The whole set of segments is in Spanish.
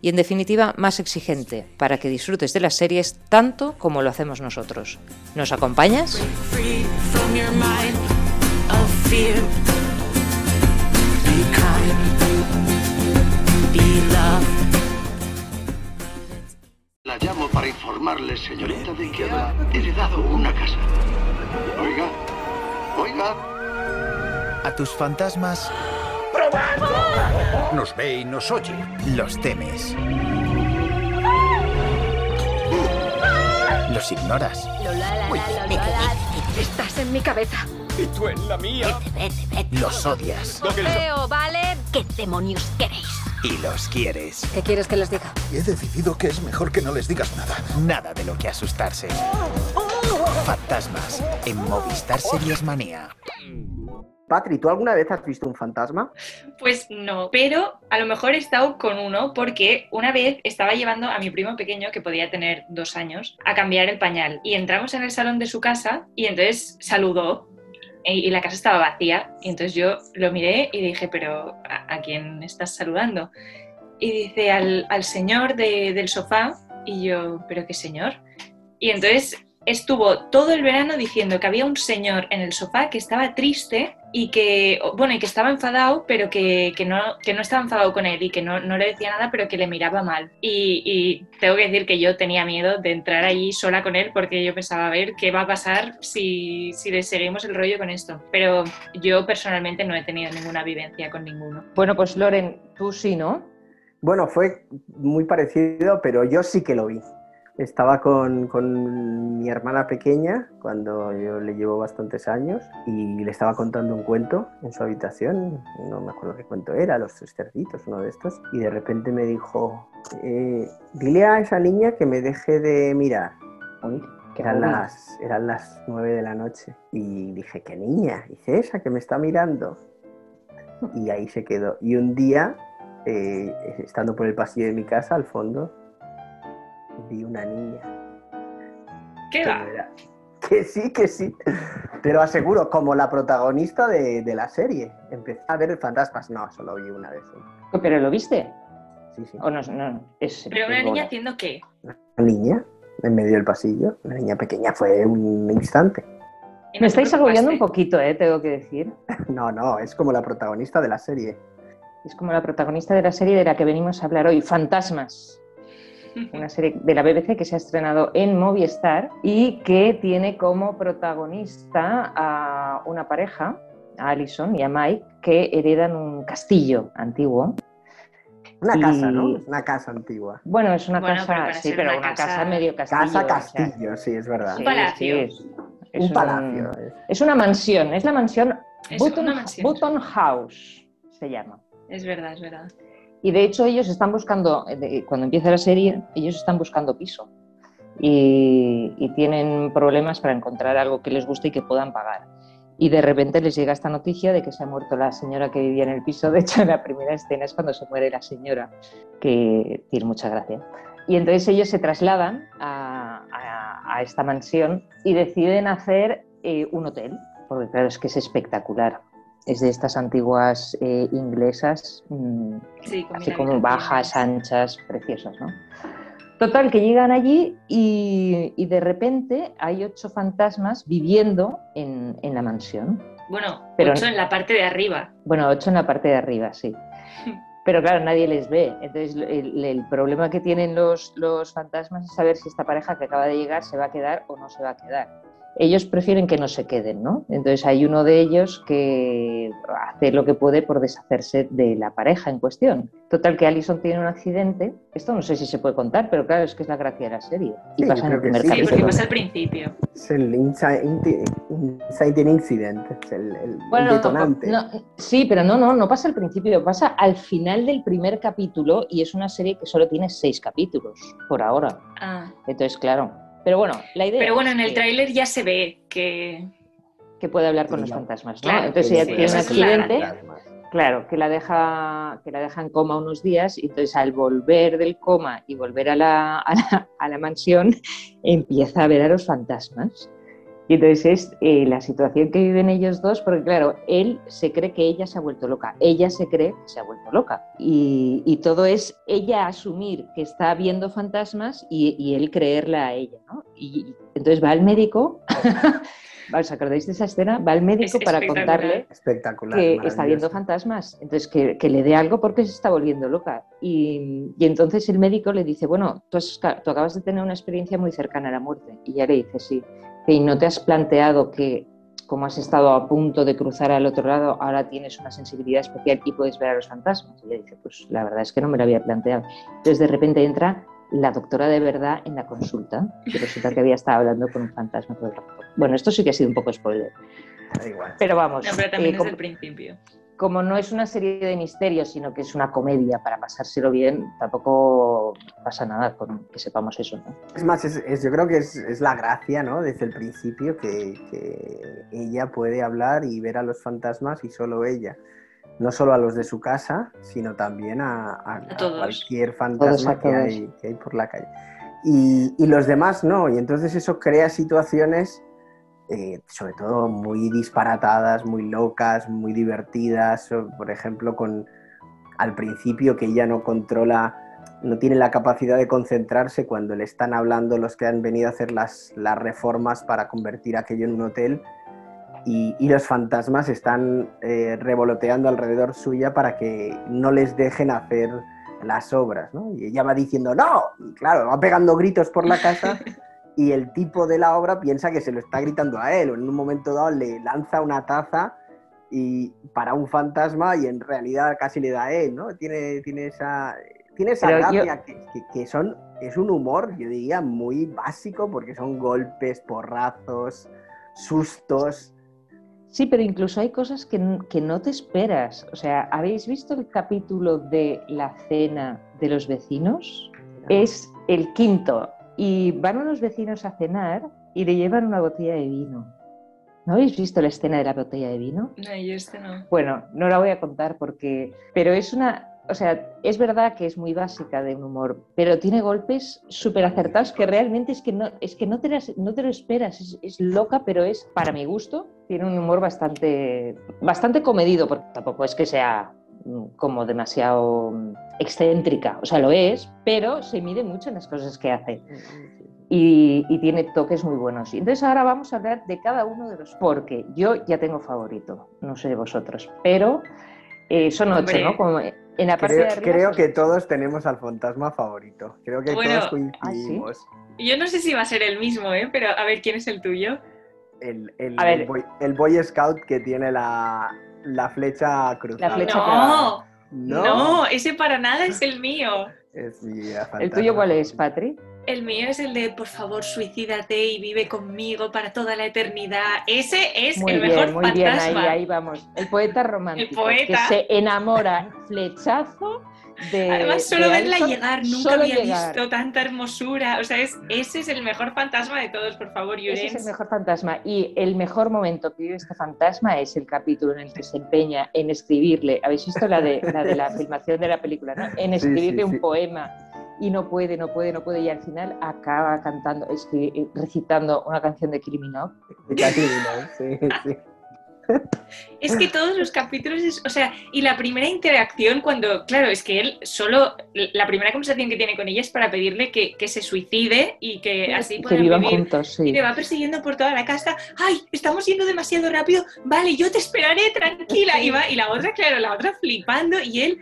y en definitiva más exigente para que disfrutes de las series tanto como lo hacemos nosotros. ¿Nos acompañas? La llamo para informarle, señorita, de que ha heredado una casa. Oiga, oiga. A tus fantasmas Nos ve y nos oye. los temes. Los ignoras. Estás en mi cabeza. Los odias. Feo, ¿vale? ¿Qué demonios queréis? Y los quieres. ¿Qué quieres que les diga? He decidido que es mejor que no les digas nada. Nada de lo que asustarse. Fantasmas en Movistar Series Manía. Patri, ¿tú alguna vez has visto un fantasma? Pues no, pero a lo mejor he estado con uno porque una vez estaba llevando a mi primo pequeño, que podía tener dos años, a cambiar el pañal. Y entramos en el salón de su casa y entonces saludó y y la casa estaba vacía. Y entonces yo lo miré y dije, pero ¿a, a quién estás saludando? Y dice, al, al señor de- del sofá. Y yo, ¿pero qué señor? Y entonces estuvo todo el verano diciendo que había un señor en el sofá que estaba triste y que, bueno, y que estaba enfadado, pero que, que no, que no estaba enfadado con él y que no, no le decía nada, pero que le miraba mal. Y, y tengo que decir que yo tenía miedo de entrar allí sola con él porque yo pensaba, a ver, ¿qué va a pasar si, si le seguimos el rollo con esto? Pero yo personalmente no he tenido ninguna vivencia con ninguno. Bueno, pues Loren, tú sí, ¿no? Bueno, fue muy parecido, pero yo sí que lo vi. Estaba con, con mi hermana pequeña cuando yo le llevo bastantes años y le estaba contando un cuento en su habitación, no me acuerdo qué cuento era, Los tres cerditos, uno de estos, y de repente me dijo, eh, dile a esa niña que me deje de mirar. Uy, Eran las, eran las nueve de la noche y dije, ¿qué niña? Dice, esa que me está mirando. Y ahí se quedó. Y un día, eh, estando por el pasillo de mi casa, al fondo, vi una niña. ¿Qué que va? era- Que sí, que sí. Pero aseguro, como la protagonista de, de la serie. Empecé a ver fantasmas. No, solo vi una vez. ¿Pero lo viste? Sí, sí. ¿O no? no es, Pero una niña haciendo qué? Una niña en medio del pasillo. Una niña pequeña. Fue un instante. ¿Y no Me te estáis agobiando un poquito, eh, tengo que decir. No, no, es como la protagonista de la serie. Es como la protagonista de la serie de la que venimos a hablar hoy, Fantasmas. Una serie de la BBC que se ha estrenado en Movistar y que tiene como protagonista a una pareja, a Alison y a Mike, que heredan un castillo antiguo. Una Y- casa, ¿no? Una casa antigua. Bueno, es una Bueno, casa, sí, pero una una casa, casa- medio castillo. Casa o sea, castillo, sí, es verdad. sí, Un palacio. sí, es- es un palacio. es. Es una mansión, es la mansión Es Button, una mansión. Button House, se llama. Es verdad, es verdad. Y de hecho ellos están buscando, eh, cuando empieza la serie, ellos están buscando piso y, y tienen problemas para encontrar algo que les guste y que puedan pagar. Y de repente les llega esta noticia de que se ha muerto la señora que vivía en el piso. De hecho, la primera escena es cuando se muere la señora, que tiene mucha gracia. Y entonces ellos se trasladan a, a- a esta mansión y deciden hacer eh, un hotel, porque claro, es que es espectacular. Es de estas antiguas eh, inglesas, mm, Sí, así como bajas, anchas, preciosas, ¿no? Total, que llegan allí y, y de repente hay ocho fantasmas viviendo en, en la mansión. Bueno, Pero- ocho en la parte de arriba. Bueno, ocho en la parte de arriba, sí. Pero claro, nadie les ve. Entonces, el, el problema que tienen los, los fantasmas es saber si esta pareja que acaba de llegar se va a quedar o no se va a quedar. Ellos prefieren que no se queden, ¿no? Entonces hay uno de ellos que hace lo que puede por deshacerse de la pareja en cuestión. Total que Alison tiene un accidente, esto no sé si se puede contar, pero claro, es que es la gracia de la serie. Y Sí, pasa en el primer sí. Sí, porque capítulo. pasa al principio. Es el Inside, Inside Incident, es el, el Bueno, detonante. no, sí, pero no, no, no pasa al principio, pasa al final del primer capítulo y es una serie que solo tiene seis capítulos por ahora. Ah. Entonces, claro. Pero bueno, la idea Pero bueno, en el que- tráiler ya se ve que... que puede hablar con Sí, los fantasmas, ¿no? Claro, Entonces ella sí, tiene un accidente, claro, que la deja que la deja en coma unos días y entonces al volver del coma y volver a la, a la, a la mansión empieza a ver a los fantasmas. Y entonces es eh, la situación que viven ellos dos, porque claro, él se cree que ella se ha vuelto loca, ella se cree que se ha vuelto loca. Y, y todo es ella asumir que está viendo fantasmas y, y él creerla a ella, ¿no? Y, y entonces va al médico, ¿os acordáis de esa escena? Va al médico Es para espectacular. contarle Espectacular. que está viendo fantasmas, entonces que, que le dé algo porque se está volviendo loca. Y, y entonces el médico le dice, bueno, tú, has- tú acabas de tener una experiencia muy cercana a la muerte. Y ella le dice, sí, y no te has planteado que como has estado a punto de cruzar al otro lado, ahora tienes una sensibilidad especial y puedes ver a los fantasmas. Y ella dice, pues la verdad es que no me lo había planteado. Entonces de repente entra la doctora de verdad en la consulta y resulta que había estado hablando con un fantasma todo el rato. Bueno, esto sí que ha sido un poco spoiler. Da igual. Pero vamos, No, pero también eh, es como- el principio. Como no es una serie de misterios, sino que es una comedia para pasárselo bien, tampoco pasa nada con que sepamos eso, ¿no? Es más, es, es- yo creo que es, es la gracia, ¿no? Desde el principio que, que ella puede hablar y ver a los fantasmas y solo ella. No solo a los de su casa, sino también a, a- a todos. cualquier fantasma a que hay, que hay por la calle. Y, y los demás no. Y entonces eso crea situaciones, eh, sobre todo muy disparatadas, muy locas, muy divertidas. Por ejemplo, con al principio que ella no controla no tiene la capacidad de concentrarse cuando le están hablando los que han venido a hacer las, las reformas para convertir aquello en un hotel y, y los fantasmas están eh, revoloteando alrededor suya para que no les dejen hacer las obras, ¿no? Y ella va diciendo ¡No! Y claro, va pegando gritos por la casa y el tipo de la obra piensa que se lo está gritando a él o en un momento dado le lanza una taza y para un fantasma y en realidad casi le da a él, ¿no? Tiene, tiene esa, tiene esa yo- gracia que, que- que son, es un humor, yo diría, muy básico porque son golpes, porrazos, sustos. Sí, pero incluso hay cosas que, que no te esperas. O sea, ¿habéis visto el capítulo de la cena de los vecinos? Es el quinto. Y van unos vecinos a cenar y le llevan una botella de vino. ¿No habéis visto la escena de la botella de vino? No, yo este no. Bueno, no la voy a contar porque... Pero es una... O sea, es verdad que es muy básica de un humor, pero tiene golpes súper acertados que realmente es que no, es que no, te, las- no te lo esperas. Es, es loca, pero es, para mi gusto, tiene un humor bastante, bastante comedido, porque tampoco es que sea como demasiado mm, excéntrica. O sea, lo es, pero se mide mucho en las cosas que hace y, y tiene toques muy buenos. Entonces ahora vamos a hablar de cada uno de los, porque yo ya tengo favorito, no sé vosotros, pero eh, son ocho, Hombre. ¿no? Como en la parte Creo, de arriba creo que todos tenemos al fantasma favorito. Creo que Bueno. todos coincidimos. Yo no sé si va a ser el mismo, ¿eh? Pero a ver, ¿quién es el tuyo? El, el- boy, el Boy Scout que tiene la, la flecha cruzada. La flecha No, No, no, ese para nada es el mío. Es mi ¿El fantasma tuyo cuál es. Patri? El mío es el de, por favor, suicídate y vive conmigo para toda la eternidad. Ese es Muy el bien, mejor muy bien, ahí, fantasma. ahí vamos. El poeta romántico, El poeta. que se enamora flechazo de Además, solo de verla Alison, llegar, nunca había llegar. visto tanta hermosura. O sea, es, ese es el mejor fantasma de todos, por favor, Ese es el mejor fantasma. Y el mejor momento que vive este fantasma es el capítulo en el que se empeña en escribirle. ¿Habéis visto la de la, de la filmación de la película? ¿no? En escribirle sí, un sí. poema. Y no puede, no puede, no puede. Y al final acaba cantando, recitando una canción de Minogue. Casi no, sí, sí. Es que todos los capítulos, es, o sea, y la primera interacción cuando, claro, es que él solo, la primera conversación que tiene con ella es para pedirle que, que se suicide y que así que puedan vivan vivir. juntos, Y sí. le va persiguiendo por toda la casa. ¡Ay! Estamos yendo demasiado rápido. Vale, yo te esperaré, tranquila. Y, va, y la otra, claro, la otra flipando. Y él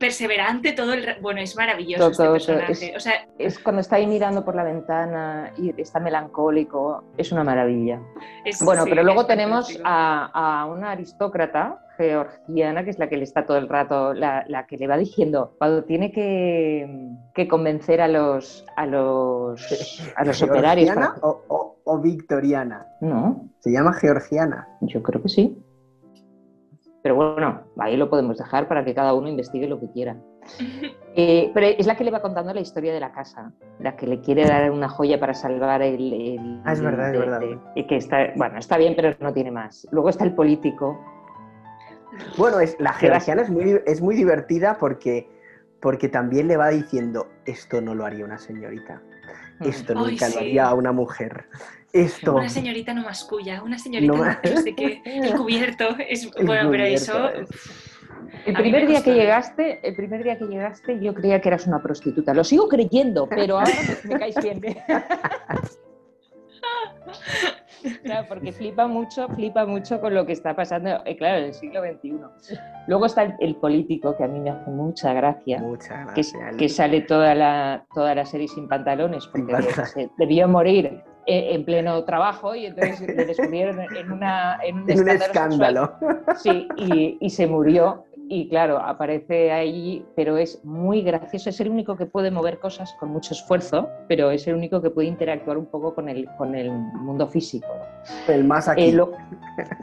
perseverante todo el... Bueno, es maravilloso Todo, todo, este personaje. es- O sea, Es cuando está ahí mirando por la ventana y está melancólico, es una maravilla. es- Bueno, sí, pero luego tenemos a, a una aristócrata georgiana, que es la que le está todo el rato, la, la que le va diciendo, cuando tiene que, que convencer a los, a los, a los operarios. ¿Georgiana para- o, o- o victoriana? No, Se llama georgiana. yo creo que sí. Pero bueno, ahí lo podemos dejar para que cada uno investigue lo que quiera. Eh, pero es la que le va contando la historia de la casa, la que le quiere dar una joya para salvar el... el- Ah, es verdad, es verdad. de- y que está, bueno, está bien, pero no tiene más. Luego está el político. Bueno, es, la georgiana es muy, es muy divertida porque, porque también le va diciendo, esto no lo haría una señorita, esto Ay, nunca sí. lo haría una mujer, esto... Una señorita no masculla, una señorita No no, sé qué. El cubierto es... El bueno, pero eso... es- El primer me día que llegaste, el primer día que llegaste, yo creía que eras una prostituta. Lo sigo creyendo, pero ahora me, me caes bien. Claro, porque flipa mucho, flipa mucho con lo que está pasando, eh, claro, en el siglo XXI. Luego está el, el político, que a mí me hace mucha gracia, Muchas que, gracias. que sale toda la, toda la serie sin pantalones, porque pantalones. se debió morir eh, en pleno trabajo y entonces le descubrieron en, una, en un Es un escándalo sexual. Sí, y, y se murió. Y claro, aparece ahí, pero es muy gracioso. Es el único que puede mover cosas con mucho esfuerzo, pero es el único que puede interactuar un poco con el, con el mundo físico. Con el más aquí. Eh, lo-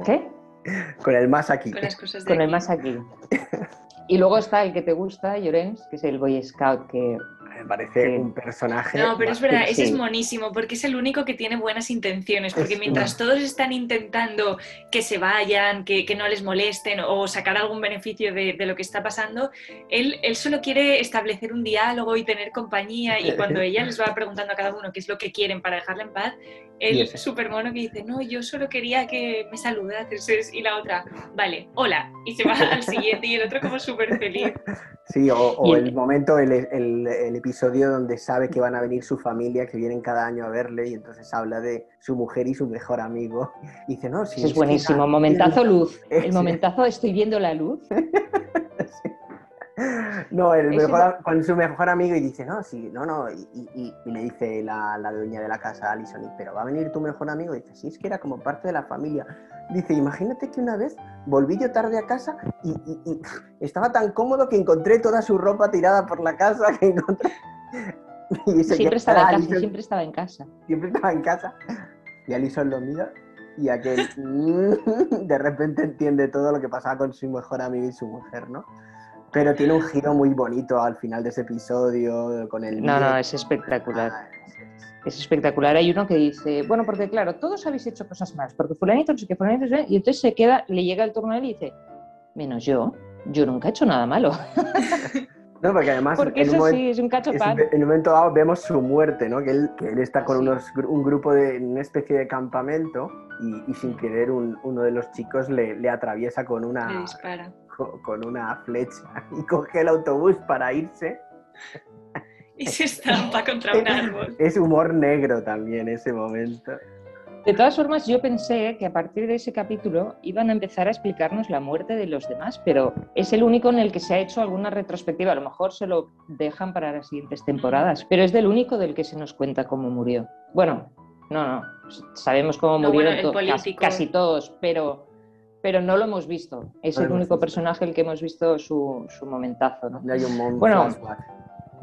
¿Qué? Con el más aquí. Con las cosas de Con el más aquí. Y luego está el que te gusta, Llorens, que es el Boy Scout, que Me parece Sí. un personaje... No, pero es verdad, ese es monísimo, porque es el único que tiene buenas intenciones, porque Es mientras todos están intentando que se vayan, que, que no les molesten o sacar algún beneficio de, de lo que está pasando, él, él solo quiere establecer un diálogo y tener compañía, y cuando ella les va preguntando a cada uno qué es lo que quieren para dejarla en paz, Ese. súper mono que dice, no, yo solo quería que me saludases, y la otra, vale, hola, y se va al siguiente, y el otro como súper feliz. Sí, o, el el- momento, el, el- el episodio donde sabe que van a venir su familia, que vienen cada año a verle y entonces habla de su mujer y su mejor amigo. Y dice, no, sí. es buenísimo. Momentazo luz. El Sí. momentazo estoy viendo la luz. No, el mejor, con su mejor amigo y dice, no, sí, no, no. Y, y- le dice la, la dueña de la casa, Alison, "¿Y pero va a venir tu mejor amigo. Y dice, sí, es que era como parte de la familia. Dice, imagínate que una vez volví yo tarde a casa y, estaba tan cómodo que encontré toda su ropa tirada por la casa que encontré. Y Siempre estaba en casa, Alison- siempre estaba en casa. siempre estaba en casa. Y Alison lo mira y aquel de repente entiende todo lo que pasaba con su mejor amigo y su mujer, ¿no? Pero tiene un giro muy bonito al final de ese episodio con el... No, no, es espectacular. Ah, es- es- Es espectacular. Hay uno que dice, bueno, porque claro, todos habéis hecho cosas malas, porque fulanito, no sé qué, fulanito, no sé qué", y entonces se queda, le llega el turno a él y dice, menos yo, yo nunca he hecho nada malo. No, porque además Porque en un, eso momento, sí, es un cacho es- pan. en un momento dado vemos su muerte, ¿no? Que él, que él está con unos, gru- un grupo de una especie de campamento y, y sin querer un- uno de los chicos le, le atraviesa con Le una, dispara. Co- con una flecha y coge el autobús para irse. Y se estampa contra un árbol. Es humor negro también ese momento. De todas formas, yo pensé que a partir de ese capítulo iban a empezar a explicarnos la muerte de los demás, pero es el único en el que se ha hecho alguna retrospectiva. A lo mejor se lo dejan para las siguientes temporadas, pero es del único del que se nos cuenta cómo murió. Bueno, no, no, sabemos cómo No, murieron bueno, to- casi, casi todos, pero, pero no lo hemos visto. Es No el único visto. personaje el que hemos visto su, su momentazo. ¿no? Hay un mon- Bueno.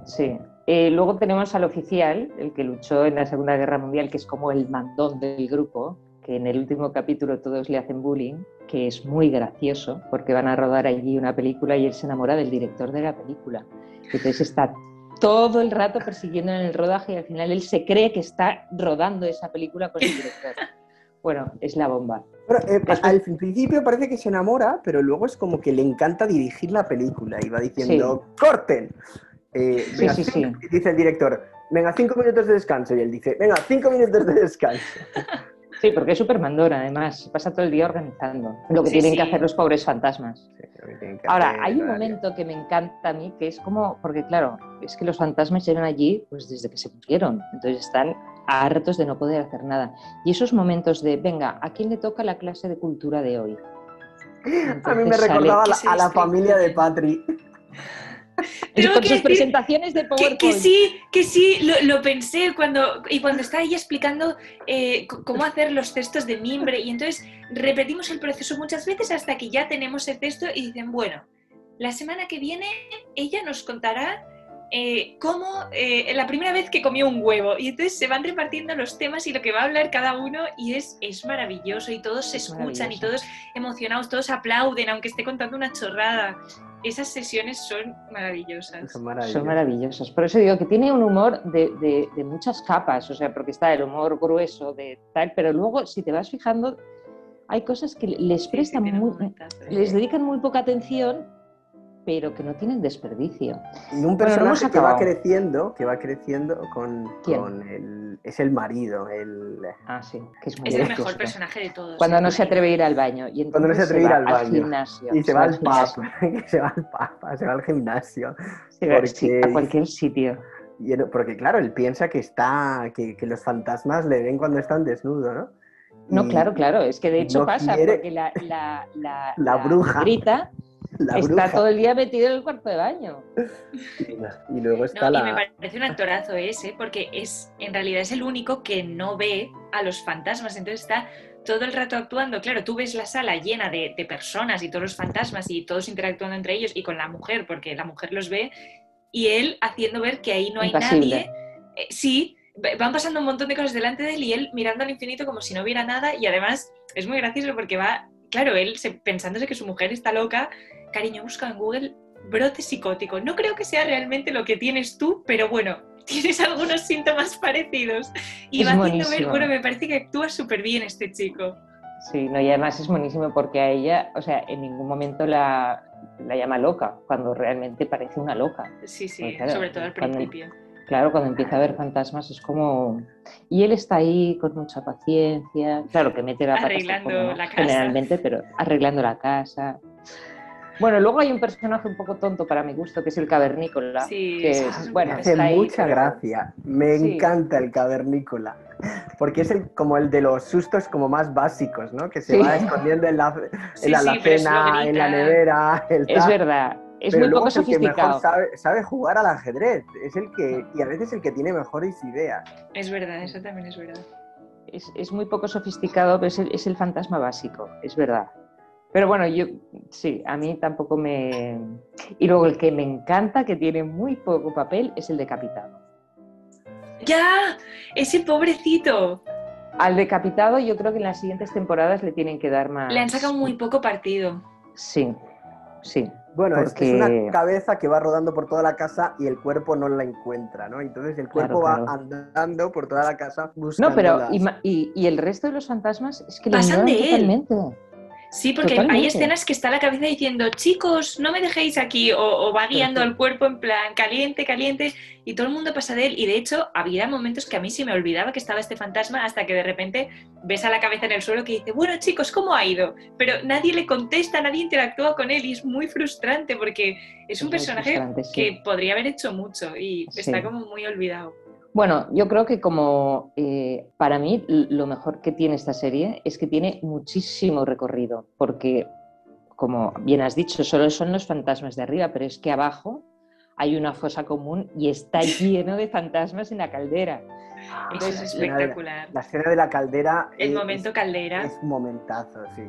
Sí. Eh, luego tenemos al oficial, el que luchó en la Segunda Guerra Mundial, que es como el mandón del grupo, que en el último capítulo todos le hacen bullying, que es muy gracioso, porque van a rodar allí una película y él se enamora del director de la película. Entonces está todo el rato persiguiendo en el rodaje y al final él se cree que está rodando esa película con el director. Bueno, es la bomba. Eh, al principio parece que se enamora, pero luego es como que le encanta dirigir la película y va diciendo, ¡corten! Eh, Sí, venga, sí, cinco- sí. Dice el director, venga, cinco minutos de descanso. Y él dice, venga, cinco minutos de descanso. Sí, porque es súper mandora, además. Pasa todo el día organizando lo que Sí, tienen sí. que hacer los pobres fantasmas. Sí, Ahora, hacer, hay un vale. momento que me encanta a mí, que es como, porque claro, es que los fantasmas llegan allí pues desde que se murieron, entonces están hartos de no poder hacer nada. Y esos momentos de, venga, ¿a quién le toca la clase de cultura de hoy? A mí me sale- recordaba a la, a familia de Patri. Con que sus presentaciones de Que, PowerPoint. que sí, que sí, lo, lo pensé cuando, y cuando estaba ella explicando eh, cómo hacer los cestos de mimbre. Y entonces repetimos el proceso muchas veces hasta que ya tenemos el cesto y dicen, bueno, la semana que viene ella nos contará eh, cómo eh, la primera vez que comió un huevo. Y entonces se van repartiendo los temas y lo que va a hablar cada uno y es, es maravilloso y todos se Es escuchan y todos emocionados, todos aplauden aunque esté contando una chorrada. Esas sesiones son maravillosas. Son maravillosas. Son maravillosas. Por eso digo que tiene un humor de, de- de muchas capas, o sea, porque está el humor grueso de tal, pero luego, si te vas fijando, hay cosas que les Sí, sí, prestan tiene muy, les dedican muy poca atención, pero que no tienen desperdicio. Y un personaje que va creciendo, que va creciendo con, ¿Quién? con el, es el marido, el, Ah, sí, que es muy Es el mejor personaje de todos. Cuando el no se atreve a ir al baño. Y Cuando no se atreve a ir va al baño. gimnasio. y se va al pub, se va al pub, se va al gimnasio. se va- porque- a cualquier sitio. Porque claro, él piensa que está, que, que los fantasmas le ven cuando están desnudo, ¿no? No, Y claro, claro, es que de hecho no pasa, quiere- porque la, la, la, La bruja. negrita La está bruja. todo el día metido en el cuarto de baño. Y luego está No, la. y me parece un actorazo ese, porque es, en realidad es el único que no ve a los fantasmas. Entonces está todo el rato actuando. Claro, tú ves la sala llena de, de personas y todos los fantasmas y todos interactuando entre ellos y con la mujer, porque la mujer los ve, y él haciendo ver que ahí no hay Impasible. nadie. Eh, sí, van pasando un montón de cosas delante de él y él mirando al infinito como si no hubiera nada. Y además es muy gracioso porque va, claro, él se- pensándose que su mujer está loca. Cariño, busca en Google brote psicótico. No creo que sea realmente lo que tienes tú, pero bueno, tienes algunos síntomas parecidos. Y va haciendo ver, bueno, me parece que actúa súper bien este chico. Sí, no, y además es buenísimo porque a ella, o sea, en ningún momento la, la llama loca, cuando realmente parece una loca. Sí, sí, Pues claro, sobre todo al cuando- principio. Claro, cuando empieza a ver fantasmas es como... Y él está ahí con mucha paciencia, claro que mete la pata hasta Arreglando casa. generalmente, pero arreglando la casa. Bueno, luego hay un personaje un poco tonto para mi gusto, que es el cavernícola. Sí, que es- bueno, hace está ahí, mucha pero- gracia. Me Sí. encanta el cavernícola. Porque es el, como el de los sustos como más básicos, ¿no? Que se Sí. va escondiendo en la, en la sí, alacena, en la nevera. el Es verdad, es Pero muy luego poco es el que mejor sofisticado. sabe, sabe jugar al ajedrez. Es el que, y a veces el que tiene mejores ideas. Es verdad, eso también es verdad. Es, es muy poco sofisticado, pero es el, es el fantasma básico, es verdad. Pero bueno, yo sí, a mí tampoco me... Y luego el que me encanta, que tiene muy poco papel, es el decapitado. ¡Ya! ¡Ese pobrecito! Al decapitado yo creo que en las siguientes temporadas le tienen que dar más... Le han sacado muy poco partido. Sí, sí. Bueno, es- Porque- es, una cabeza que va rodando por toda la casa y el cuerpo no la encuentra, ¿no? Entonces el Claro, cuerpo va claro. andando por toda la casa buscando No, pero las- y, ma- y- y el resto de los fantasmas es que lo Pasan ignoran de él. totalmente. Sí, porque hay escenas que está la cabeza diciendo, chicos, no me dejéis aquí, o, o va guiando al cuerpo en plan caliente, caliente, y todo el mundo pasa de él. Y de hecho, había momentos que a mí se me olvidaba que estaba este fantasma hasta que de repente ves a la cabeza en el suelo que dice, bueno, chicos, ¿cómo ha ido? Pero nadie le contesta, nadie interactúa con él, y es muy frustrante porque es un personaje sí. que podría haber hecho mucho y Sí. está como muy olvidado. Bueno, yo creo que como eh, para mí lo mejor que tiene esta serie es que tiene muchísimo recorrido, porque como bien has dicho, solo son los fantasmas de arriba, pero es que abajo hay una fosa común y está lleno de fantasmas en la caldera. Eso es la- espectacular. La escena de la caldera El es- momento caldera. es un momentazo, sí.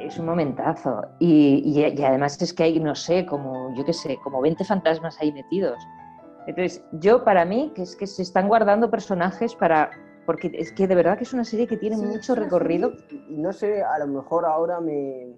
Es un momentazo. Y, y- y además es que hay, no sé, como, yo qué sé, como 20 fantasmas ahí metidos. Entonces, yo para mí, que es que se están guardando personajes para... Porque es que de verdad que es una serie que tiene Sí, mucho recorrido. serie, Y no sé, a lo mejor ahora me,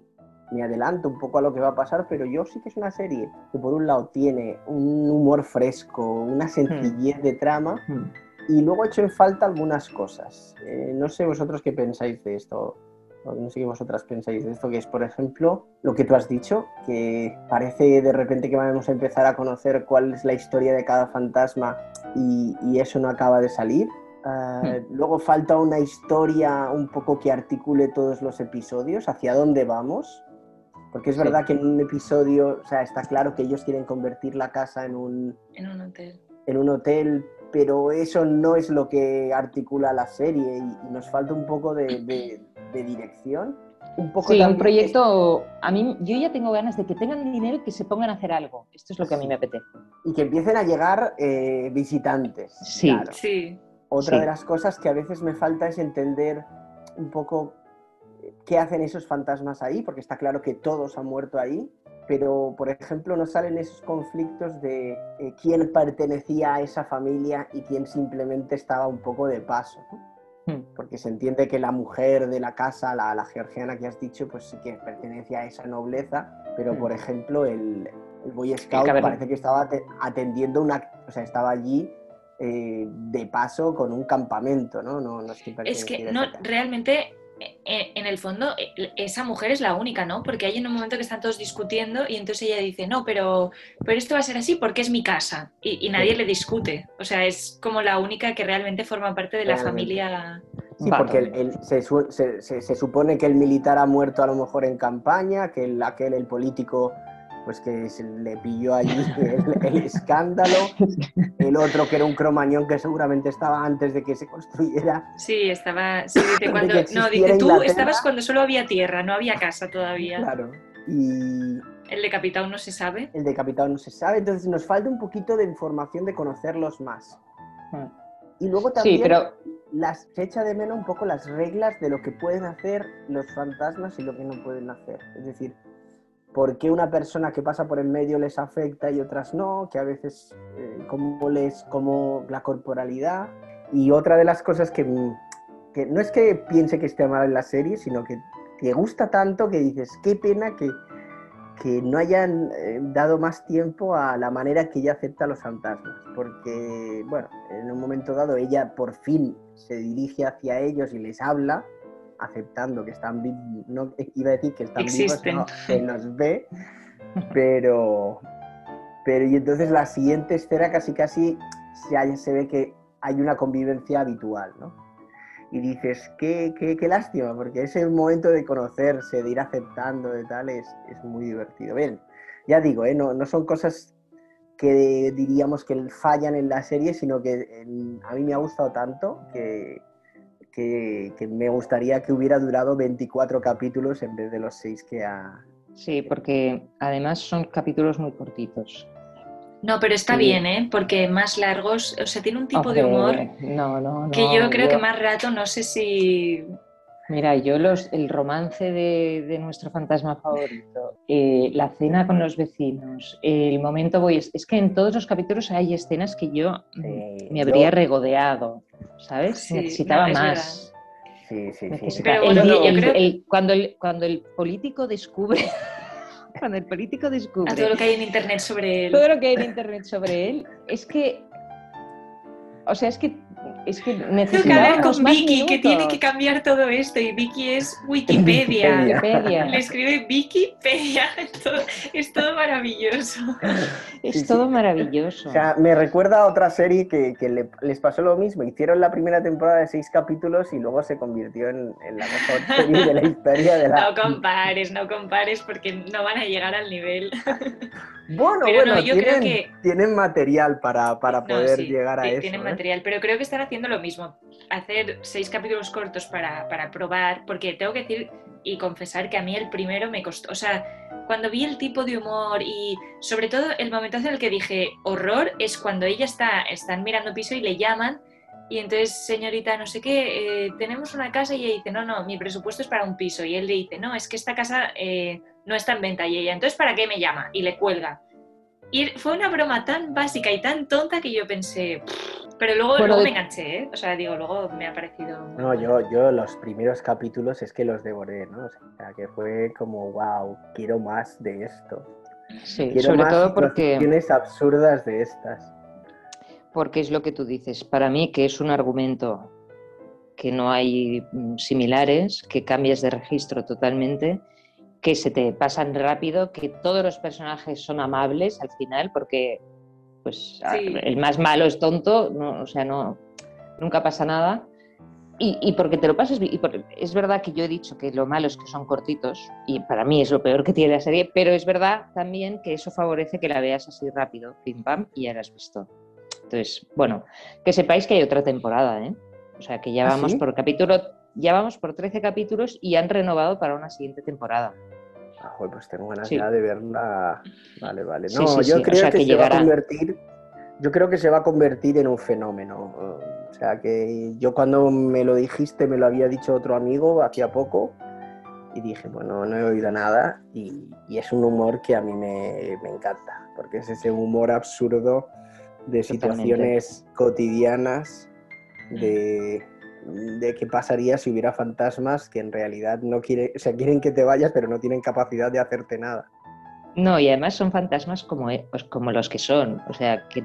me adelanto un poco a lo que va a pasar, pero yo sí que es una serie que por un lado tiene un humor fresco, una sencillez de trama, Hmm. y luego he hecho en falta algunas cosas. Eh, no sé vosotros qué pensáis de esto, no sé qué vosotras pensáis de esto, que es, por ejemplo, lo que tú has dicho, que parece de repente que vamos a empezar a conocer cuál es la historia de cada fantasma y, y eso no acaba de salir. Ah, Luego falta una historia un poco que articule todos los episodios, hacia dónde vamos. Porque es Sí. verdad que en un episodio, o sea, está claro que ellos quieren convertir la casa en un, En un hotel. en un hotel, pero eso no es lo que articula la serie y, y nos falta un poco de, de- de dirección. un poco Sí, un proyecto. A mí, yo ya tengo ganas de que tengan dinero y que se pongan a hacer algo. Esto es lo que a mí me apetece. y que empiecen a llegar eh, visitantes. Sí. claro. Sí. Otra Sí. de las cosas que a veces me falta es entender un poco eh, qué hacen esos fantasmas ahí, porque está claro que todos han muerto ahí, pero por ejemplo no salen esos conflictos de eh, quién pertenecía a esa familia y quién simplemente estaba un poco de paso. ¿no? Hmm. Porque se entiende que la mujer de la casa, la, la georgiana que has dicho, pues sí que pertenece a esa nobleza, pero Hmm. por ejemplo el, el Boy Scout parece que estaba ate- atendiendo una, o sea, estaba allí eh, de paso con un campamento, ¿no? No, no es que Es que no, realmente, en el fondo, eh, esa mujer es la única, ¿no? Porque hay en un momento que están todos discutiendo y entonces ella dice, no, pero, pero esto va a ser así porque es mi casa. Y, y nadie Sí. le discute. O sea, es como la única que realmente forma parte de la Realmente. familia. Sí, porque el- el- se, se- se- se supone que el militar ha muerto a lo mejor en campaña, que el, aquel, el político, pues que se le pilló allí el, el escándalo, el otro que era un cromañón que seguramente estaba antes de que se construyera. Sí, estaba. Sí, dice cuando. No, dice tú Inglaterra. estabas cuando solo había tierra, no había casa todavía. Claro. Y El decapitado no se sabe. el decapitado no se sabe, entonces nos falta un poquito de información de conocerlos más. Hmm. Y luego también Sí, pero las, se echa de menos un poco las reglas de lo que pueden hacer los fantasmas y lo que no pueden hacer. Es decir, por qué una persona que pasa por el medio les afecta y otras no, que a veces eh, les, como la corporalidad. Y otra de las cosas que, mm, que no es que piense que esté mal en la serie, sino que te gusta tanto que dices, qué pena que, que no hayan eh, dado más tiempo a la manera que ella acepta a los fantasmas. Porque, bueno, en un momento dado ella por fin se dirige hacia ellos y les habla, aceptando que están vivos, no iba a decir que están Existen. vivos, no, que nos ve, pero, pero y entonces la siguiente escena casi casi se, hay- se ve que hay una convivencia habitual, ¿no? Y dices, qué, qué, qué lástima, porque ese momento de conocerse, de ir aceptando, de tal, es, es muy divertido. Bien, ya digo, ¿eh? no, no son cosas que diríamos que fallan en la serie, sino que en- a mí me ha gustado tanto que, que, que me gustaría que hubiera durado 24 capítulos en vez de los 6 que ha... sí, porque además son capítulos muy cortitos. No, pero está Sí. bien, ¿eh? Porque más largos. O sea, tiene un tipo de humor No, no, no. que yo creo yo- que más rato, no sé si. Mira, yo los, el romance de, de nuestro fantasma favorito, eh, la cena con los vecinos, el momento voy... Es, es que en todos los capítulos hay escenas que yo mm, me habría yo- regodeado, ¿sabes? Sí, Necesitaba no, más. Sí, sí, sí. Necesita- Pero el bueno, di- yo el- creo- el- cuando, el, cuando el político descubre, cuando el político descubre A todo lo que hay en internet sobre él. todo lo que hay en internet sobre él, es que, o sea, es que, es que necesitábamos con más Vicky, que tiene que cambiar todo esto. Y Vicky es Wikipedia. Wikipedia. Le escribe Wikipedia. Es todo, es todo maravilloso. Es Sí, sí. todo maravilloso. O sea, me recuerda a otra serie que, que le- les pasó lo mismo. Hicieron la primera temporada de seis capítulos y luego se convirtió en, en la mejor serie de la historia de la... No compares, no compares porque no van a llegar al nivel. Bueno, Pero bueno, no, yo creo tienen, que- tienen material para, para No, poder sí, llegar a eso. Tienen ¿eh? material, pero creo que están haciendo lo mismo. Hacer seis capítulos cortos para, para probar, porque tengo que decir y confesar que a mí el primero me costó. O sea, cuando vi el tipo de humor y sobre todo el momentazo en el que dije horror es cuando ella está, están mirando piso y le llaman. Y entonces, señorita, no sé qué, eh, tenemos una casa y ella dice, no, no, mi presupuesto es para un piso. Y él le dice, no, es que esta casa eh, no está en venta. Y ella, entonces, ¿para qué me llama? Y le cuelga. Y fue una broma tan básica y tan tonta que yo pensé, pero luego, Bueno, luego de- me enganché, ¿eh? O sea, digo, luego me ha parecido... No, yo, yo los primeros capítulos es que los devoré, ¿no? O sea, que fue como, wow, quiero más de esto. Sí, Quiero sobre más todo porque, situaciones absurdas de estas. Porque es lo que tú dices. Para mí, que es un argumento que no hay mm, similares, que cambias de registro totalmente, que se te pasan rápido, que todos los personajes son amables al final, porque pues Sí. el más malo es tonto, no, o sea, no, nunca pasa nada. Y, y porque te lo pasas y por- es verdad que yo he dicho que lo malo es que son cortitos y para mí es lo peor que tiene la serie, pero es verdad también que eso favorece que la veas así rápido, pim pam, y ya la has visto. Entonces, bueno, que sepáis que hay otra temporada, ¿eh? O sea, que ya ¿Ah, vamos sí? por capítulo ya vamos por 13 capítulos y han renovado para una siguiente temporada. Ah, pues tengo ganas Sí. ya de verla. Vale, vale. No, sí, yo o creo sea, que, que se va a llegará. convertir. Yo creo que se va a convertir en un fenómeno. O sea que yo cuando me lo dijiste, me lo había dicho otro amigo hacía poco. Y dije, bueno, no he oído nada. Y, y es un humor que a mí me, me encanta. Porque es ese humor absurdo de situaciones cotidianas. De, de qué pasaría si hubiera fantasmas que en realidad no quieren, o sea, quieren que te vayas, pero no tienen capacidad de hacerte nada. No, y además son fantasmas como, e- pues como los que son, o sea, que,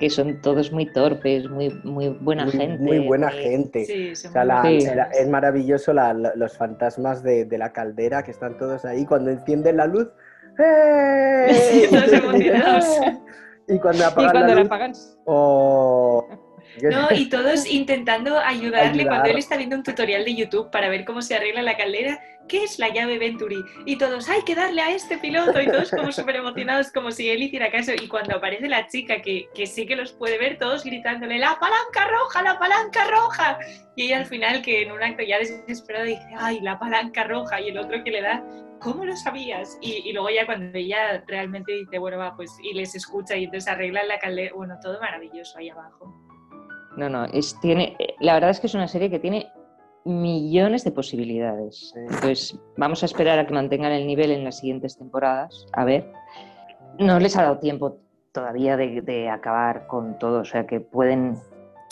que son todos muy torpes, muy, muy buena muy, gente. muy buena muy- gente. Sí, O son sea, muy la- Sí. la- es maravilloso la- la- los fantasmas de, de la caldera que están todos ahí cuando encienden la luz. ¡eh! Sí, Y-. Y cuando Y apagan cuando la la luz, apagan, ¡oh! No, y todos intentando ayudarle Ayudar. cuando él está viendo un tutorial de YouTube para ver cómo se arregla la caldera. ¿Qué es la llave Venturi? Y todos, hay que darle a este piloto. Y todos como súper emocionados, como si él hiciera caso. Y cuando aparece la chica que, que sí que los puede ver, todos gritándole, ¡la palanca roja, la palanca roja! Y ella al final, que en un acto ya desesperado, dice, ¡ay, la palanca roja! Y el otro que le da, ¿cómo lo sabías? Y, y luego ya cuando ella realmente dice, bueno, va, pues, y les escucha y entonces arreglan la caldera. Bueno, todo maravilloso ahí abajo. No, no, es, tiene, la verdad es que es una serie que tiene millones de posibilidades. Entonces, vamos a esperar a que mantengan el nivel en las siguientes temporadas. A ver. No les ha dado tiempo todavía de, de acabar con todo, o sea que pueden,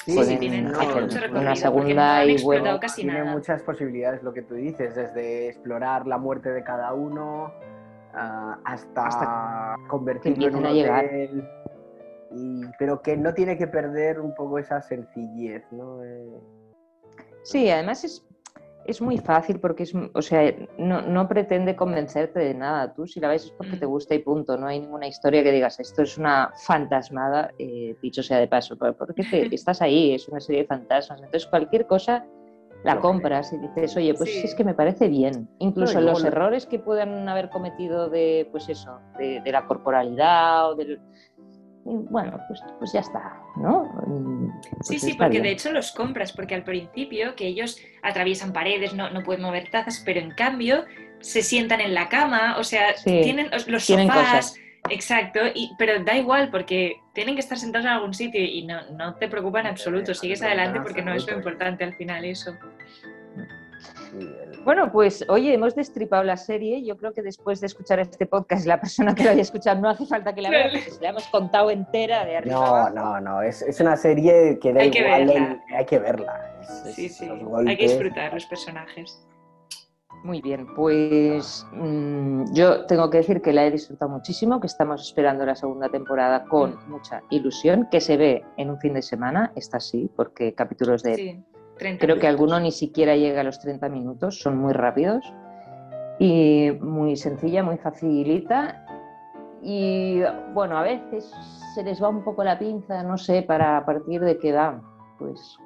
Sí, pueden tienen- no, hacer una segunda no y bueno. casi Tiene nada. muchas posibilidades lo que tú dices, desde explorar la muerte de cada uno ah, hasta, Hasta convertirlo en un a llegar. Y- pero que no tiene que perder un poco esa sencillez, ¿no? Eh, Sí, además es, es muy fácil porque es, o sea, no, no pretende convencerte de nada. Tú si la ves es porque te Mm. gusta y punto. No hay ninguna historia que digas esto es una fantasmada, eh, dicho sea de paso. ¿Por por qué te- estás ahí? Es una serie de fantasmas. Entonces cualquier cosa la compras y dices, oye, pues Sí. es que me parece bien. Incluso No, los lo- errores que puedan haber cometido de, pues eso, de, de la corporalidad o del... y Bueno, pues, pues ya está, ¿no? Mm, Sí, pues sí, está porque bien. de hecho los compras, porque al principio que ellos atraviesan paredes, no, no pueden mover tazas, pero en cambio se sientan en la cama, o sea, Sí, tienen los- tienen sofás, cosas. exacto, y, pero da igual porque tienen que estar sentados en algún sitio y no, no te preocupa en absoluto, sigues adelante porque no es lo importante al final eso. y el- Bueno, pues oye, hemos destripado la serie. Yo creo que después de escuchar este podcast, la persona que la haya escuchado no hace falta que la vea, porque se la hemos contado entera de arriba No, abajo. no, no, es, es una serie que da Hay que verla. en- hay que verla. Es- Sí, sí, los hay que disfrutar los personajes. Muy bien, pues mm, yo tengo que decir que la he disfrutado muchísimo, que estamos esperando la segunda temporada con Mm. mucha ilusión, que se ve en un fin de semana, esta sí, porque capítulos de Sí, 30 Creo que minutos. alguno ni siquiera llega a los 30 minutos, son muy rápidos y muy sencilla, muy facilita. Y bueno, a veces se les va un poco la pinza, no sé, para a partir de qué edad. Pues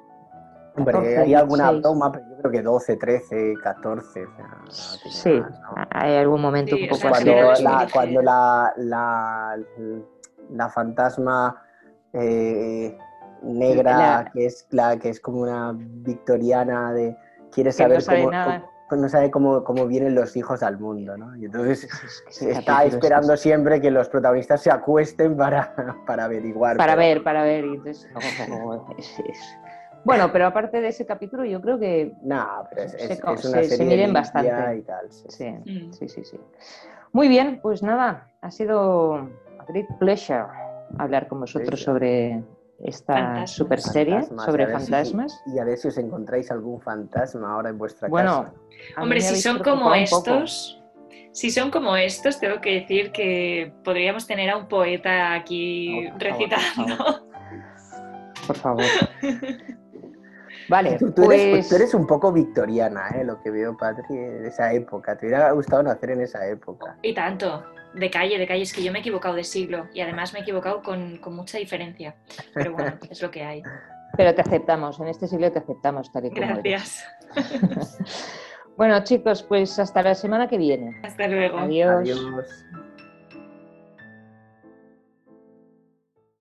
Hombre, 14, hay alguna 16. toma, pero yo creo que 12, 13, 14. o sea, sí, más, ¿no? hay algún momento Sí, un poco así. cuando, muy la, cuando la, la, la fantasma eh, negra, La- que es la que es como una victoriana de quiere saber no sabe cómo, nada. cómo- no sabe cómo, cómo vienen los hijos al mundo, ¿no? Y entonces se está es- esperando siempre que los protagonistas se acuesten para, para averiguar. Para pero- ver, para ver. y entonces, es- es- Bueno, pero aparte de ese capítulo, yo creo que No, pero es, Se es- una se- se serie miden bastante. y tal. sí. sí, Mm. sí, sí, sí. Muy bien, pues nada, ha sido a great pleasure hablar con vosotros Sí. sobre esta Fantasmas. super serie, Fantasmas, sobre si- fantasmas. y a ver si os encontráis algún fantasma ahora en vuestra Bueno, casa. Hombre, si son como estos, si son como estos, tengo que decir que podríamos tener a un poeta aquí Oh, por favor, por recitando. Por favor. Vale, Tú, tú eres, pues tú eres un poco victoriana, ¿eh? lo que veo, Patri, de esa época. Te hubiera gustado nacer en esa época. Y tanto, de calle, de calle, es que yo me he equivocado de siglo y además me he equivocado con, con mucha diferencia. Pero bueno, es lo que hay. pero te aceptamos, en este siglo te aceptamos tal y como eres. Gracias. Bueno, chicos, pues hasta la semana que viene. Hasta luego. Adiós. Adiós.